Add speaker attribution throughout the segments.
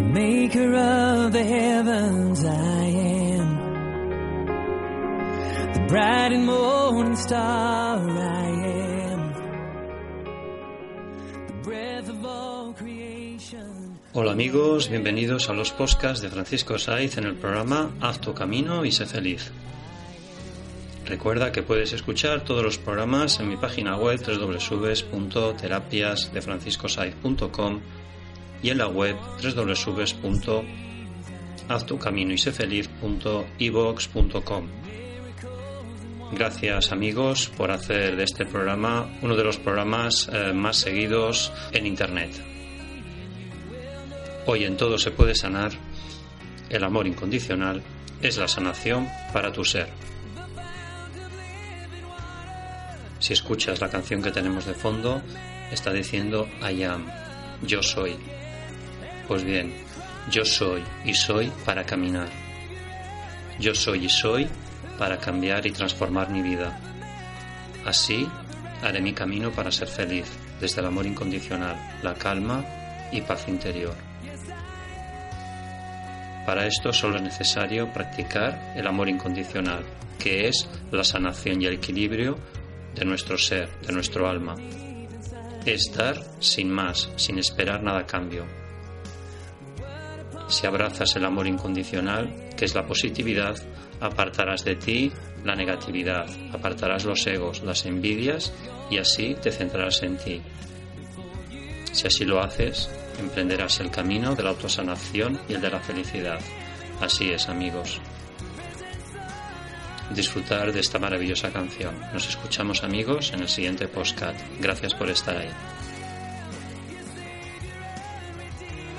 Speaker 1: Maker of the heavens. I am the bright and morning star. I am the breath of all creation.
Speaker 2: Hola amigos, bienvenidos a los podcasts de Francisco Saiz en el programa Haz tu camino y sé feliz. Recuerda que puedes escuchar todos los programas en mi página web www.terapiasdefranciscosaiz.com y en la web www.haztucaminoysefeliz.evox.com. Gracias amigos por hacer de este programa uno de los programas eh, más seguidos en Internet. Hoy en todo se puede sanar. El amor incondicional es la sanación para tu ser. Si escuchas la canción que tenemos de fondo, está diciendo I am, yo soy. Pues bien, yo soy y soy para caminar. Yo soy y soy para cambiar y transformar mi vida. Así haré mi camino para ser feliz, desde el amor incondicional, la calma y paz interior. Para esto solo es necesario practicar el amor incondicional, que es la sanación y el equilibrio de nuestro ser, de nuestro alma. Es dar sin más, sin esperar nada a cambio. Si abrazas el amor incondicional, que es la positividad, apartarás de ti la negatividad, apartarás los egos, las envidias y así te centrarás en ti. Si así lo haces, emprenderás el camino de la autosanación y el de la felicidad. Así es, amigos. Disfrutar de esta maravillosa canción. Nos escuchamos, amigos, en el siguiente postcat. Gracias por estar ahí.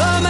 Speaker 1: Am